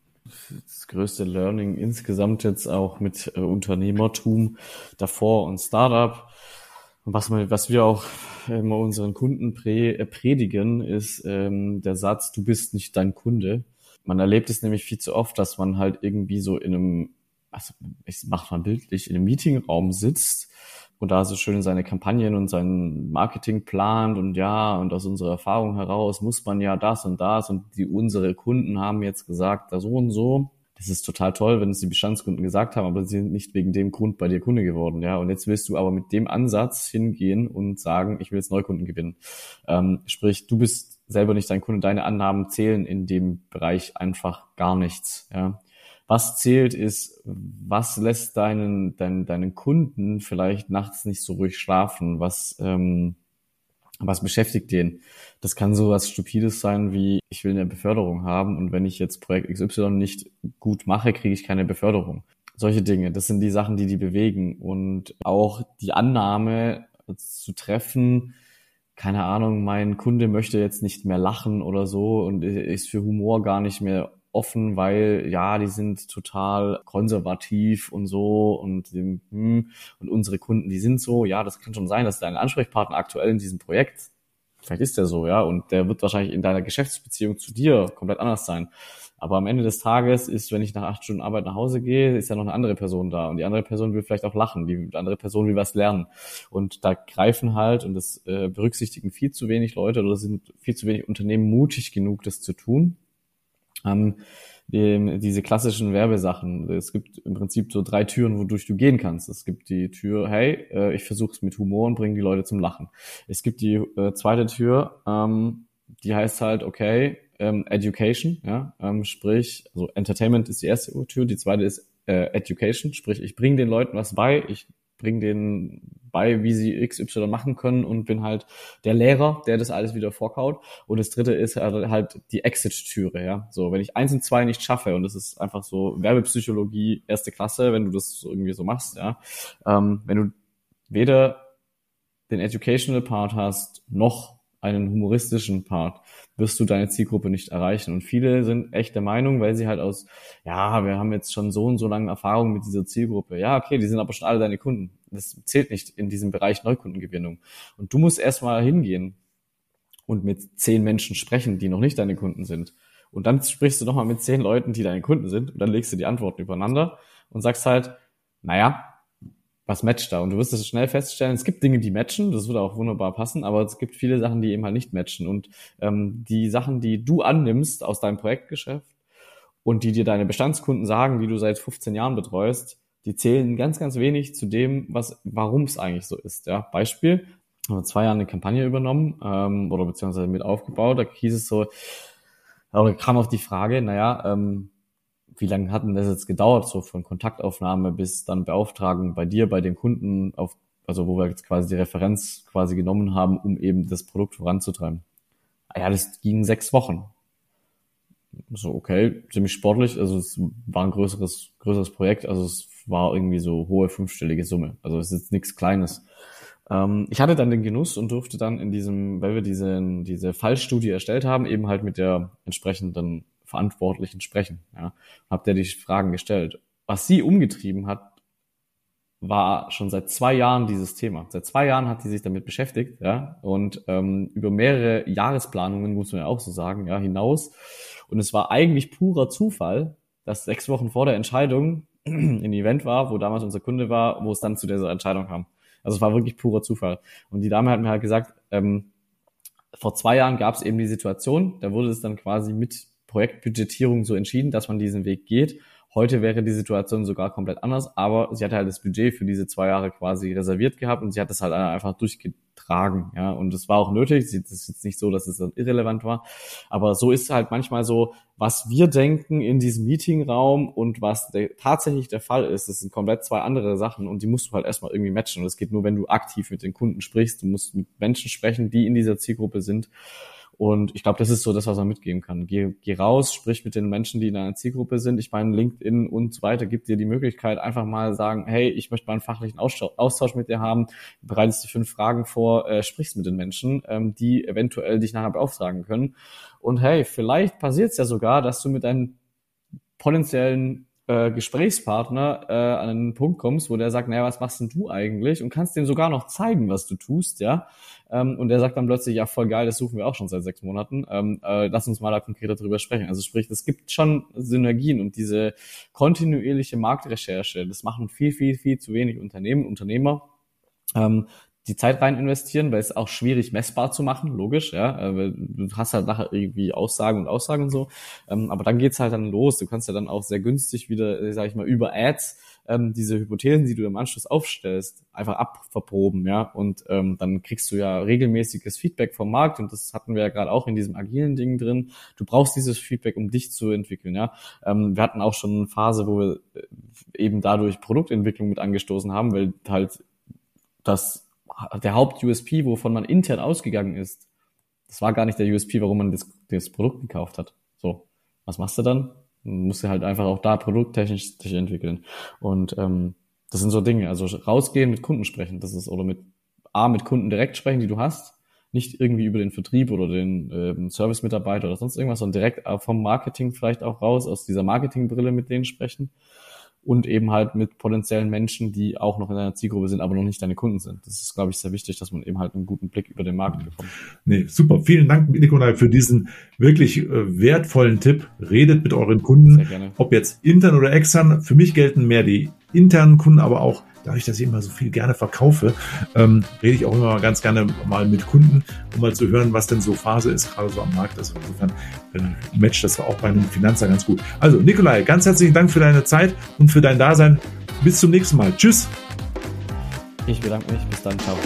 Das größte Learning insgesamt jetzt auch mit äh, Unternehmertum davor und Startup. Was, wir, was wir auch immer unseren Kunden prä, äh, predigen, ist ähm, der Satz, du bist nicht dein Kunde. Man erlebt es nämlich viel zu oft, dass man halt irgendwie so in einem, also ich mach mal bildlich, in einem Meetingraum sitzt und da so schön seine Kampagnen und sein Marketing plant und ja, und aus unserer Erfahrung heraus muss man ja das und das und die unsere Kunden haben jetzt gesagt, da so und so. Das ist total toll, wenn es die Bestandskunden gesagt haben, aber sie sind nicht wegen dem Grund bei dir Kunde geworden, ja. Und jetzt willst du aber mit dem Ansatz hingehen und sagen, ich will jetzt Neukunden gewinnen. Ähm, sprich, du bist selber nicht dein Kunde, deine Annahmen zählen in dem Bereich einfach gar nichts, ja. Was zählt ist, was lässt deinen, deinen, deinen Kunden vielleicht nachts nicht so ruhig schlafen? Was, ähm, was beschäftigt den? Das kann so was Stupides sein wie, ich will eine Beförderung haben und wenn ich jetzt Projekt XY nicht gut mache, kriege ich keine Beförderung. Solche Dinge, das sind die Sachen, die die bewegen und auch die Annahme zu treffen, keine Ahnung, mein Kunde möchte jetzt nicht mehr lachen oder so und ist für Humor gar nicht mehr offen, weil ja, die sind total konservativ und so und, hm, und unsere Kunden, die sind so, ja, das kann schon sein, dass dein Ansprechpartner aktuell in diesem Projekt, vielleicht ist der so, ja, und der wird wahrscheinlich in deiner Geschäftsbeziehung zu dir komplett anders sein. Aber am Ende des Tages ist, wenn ich nach acht Stunden Arbeit nach Hause gehe, ist ja noch eine andere Person da. Und die andere Person will vielleicht auch lachen. Die andere Person will was lernen. Und da greifen halt, und das äh, berücksichtigen viel zu wenig Leute oder sind viel zu wenig Unternehmen mutig genug, das zu tun ähm, die, diese klassischen Werbesachen. Es gibt im Prinzip so drei Türen, wodurch du gehen kannst. Es gibt die Tür, hey, äh, ich versuche es mit Humor und bringe die Leute zum Lachen. Es gibt die äh, zweite Tür, ähm, die heißt halt, okay, ähm, Education, ja, ähm, sprich, also Entertainment ist die erste Tür, die zweite ist äh, Education, sprich, ich bringe den Leuten was bei, ich bringe denen bei, wie sie XY machen können und bin halt der Lehrer, der das alles wieder vorkaut. Und das dritte ist halt die Exit-Türe, ja. So, wenn ich eins und zwei nicht schaffe, und das ist einfach so Werbepsychologie erste Klasse, wenn du das irgendwie so machst, ja. Ähm, wenn du weder den Educational Part hast, noch einen humoristischen Part, wirst du deine Zielgruppe nicht erreichen. Und viele sind echt der Meinung, weil sie halt aus, ja, wir haben jetzt schon so und so lange Erfahrung mit dieser Zielgruppe. Ja, okay, die sind aber schon alle deine Kunden. Das zählt nicht in diesem Bereich Neukundengewinnung. Und du musst erstmal hingehen und mit zehn Menschen sprechen, die noch nicht deine Kunden sind. Und dann sprichst du nochmal mit zehn Leuten, die deine Kunden sind, und dann legst du die Antworten übereinander und sagst halt, naja, was matcht da? Und du wirst es schnell feststellen, es gibt Dinge, die matchen, das würde auch wunderbar passen, aber es gibt viele Sachen, die eben halt nicht matchen. Und ähm, die Sachen, die du annimmst aus deinem Projektgeschäft und die dir deine Bestandskunden sagen, die du seit 15 Jahren betreust, die zählen ganz, ganz wenig zu dem, was, warum es eigentlich so ist. Ja, Beispiel, vor zwei Jahren eine Kampagne übernommen ähm, oder beziehungsweise mit aufgebaut, da hieß es so, oder kam auf die Frage, naja, ähm, wie lange hat denn das jetzt gedauert, so von Kontaktaufnahme bis dann Beauftragung bei dir, bei den Kunden, auf, also wo wir jetzt quasi die Referenz quasi genommen haben, um eben das Produkt voranzutreiben? Ah ja, das ging sechs Wochen. So, okay, ziemlich sportlich, also es war ein größeres, größeres Projekt, also es war irgendwie so hohe fünfstellige Summe. Also es ist jetzt nichts Kleines. Ähm, ich hatte dann den Genuss und durfte dann in diesem, weil wir diese, diese Fallstudie erstellt haben, eben halt mit der entsprechenden Verantwortlichen sprechen. Ja. Hab der die Fragen gestellt. Was sie umgetrieben hat, war schon seit zwei Jahren dieses Thema. Seit zwei Jahren hat sie sich damit beschäftigt, ja, und ähm, über mehrere Jahresplanungen, muss man ja auch so sagen, ja, hinaus. Und es war eigentlich purer Zufall, dass sechs Wochen vor der Entscheidung ein Event war, wo damals unser Kunde war, wo es dann zu dieser Entscheidung kam. Also es war wirklich purer Zufall. Und die Dame hat mir halt gesagt, ähm, vor zwei Jahren gab es eben die Situation, da wurde es dann quasi mit Projektbudgetierung so entschieden, dass man diesen Weg geht. Heute wäre die Situation sogar komplett anders, aber sie hatte halt das Budget für diese zwei Jahre quasi reserviert gehabt und sie hat das halt einfach durchgetragen, ja. Und es war auch nötig. Es ist jetzt nicht so, dass es irrelevant war. Aber so ist halt manchmal so, was wir denken in diesem Meetingraum und was der, tatsächlich der Fall ist, das sind komplett zwei andere Sachen und die musst du halt erstmal irgendwie matchen. Und das geht nur, wenn du aktiv mit den Kunden sprichst. Du musst mit Menschen sprechen, die in dieser Zielgruppe sind. Und ich glaube, das ist so das, was man mitgeben kann. Geh, geh raus, sprich mit den Menschen, die in deiner Zielgruppe sind. Ich meine, LinkedIn und so weiter gibt dir die Möglichkeit, einfach mal sagen, hey, ich möchte mal einen fachlichen Austausch mit dir haben, bereitest dir fünf Fragen vor, äh, sprichst mit den Menschen, ähm, die eventuell dich nachher beauftragen können. Und hey, vielleicht passiert es ja sogar, dass du mit deinen potenziellen äh, Gesprächspartner äh, an einen Punkt kommst, wo der sagt, naja, was machst denn du eigentlich? Und kannst dem sogar noch zeigen, was du tust, ja. Ähm, und der sagt dann plötzlich, ja, voll geil, das suchen wir auch schon seit sechs Monaten. Ähm, äh, lass uns mal da konkreter drüber sprechen. Also sprich, es gibt schon Synergien und diese kontinuierliche Marktrecherche, das machen viel, viel, viel zu wenig Unternehmen, Unternehmer. Ähm, die Zeit rein investieren, weil es auch schwierig messbar zu machen, logisch, ja, äh, du hast halt nachher irgendwie Aussagen und Aussagen und so, ähm, aber dann geht's halt dann los. Du kannst ja dann auch sehr günstig wieder, äh, sag ich mal, über Ads ähm, diese Hypothesen, die du im Anschluss aufstellst, einfach abverproben, ja, und ähm, dann kriegst du ja regelmäßiges Feedback vom Markt und das hatten wir ja gerade auch in diesem agilen Ding drin. Du brauchst dieses Feedback, um dich zu entwickeln, ja. Ähm, wir hatten auch schon eine Phase, wo wir äh, eben dadurch Produktentwicklung mit angestoßen haben, weil halt das der Haupt-USP, wovon man intern ausgegangen ist, das war gar nicht der USP, warum man das, das Produkt gekauft hat. So, was machst du dann? Du musst du halt einfach auch da produkttechnisch sich entwickeln. Und ähm, das sind so Dinge. Also rausgehen, mit Kunden sprechen, das ist, oder mit A, mit Kunden direkt sprechen, die du hast, nicht irgendwie über den Vertrieb oder den ähm, Service-Mitarbeiter oder sonst irgendwas, sondern direkt vom Marketing vielleicht auch raus, aus dieser Marketingbrille mit denen sprechen und eben halt mit potenziellen Menschen, die auch noch in deiner Zielgruppe sind, aber noch nicht deine Kunden sind. Das ist, glaube ich, sehr wichtig, dass man eben halt einen guten Blick über den Markt bekommt. Nee, super. Vielen Dank, Nikolai, für diesen wirklich äh, wertvollen Tipp. Redet mit euren Kunden, ob jetzt intern oder extern. Für mich gelten mehr die internen Kunden, aber auch dadurch, dass ich immer so viel gerne verkaufe, ähm, rede ich auch immer ganz gerne mal mit Kunden, um mal zu hören, was denn so Phase ist, gerade so am Markt ist. Insofern äh, matcht das auch bei einem Finanzer ganz gut. Also, Nikolai, ganz herzlichen Dank für deine Zeit und für dein Dasein. Bis zum nächsten Mal. Tschüss. Ich bedanke mich. Bis dann. Ciao.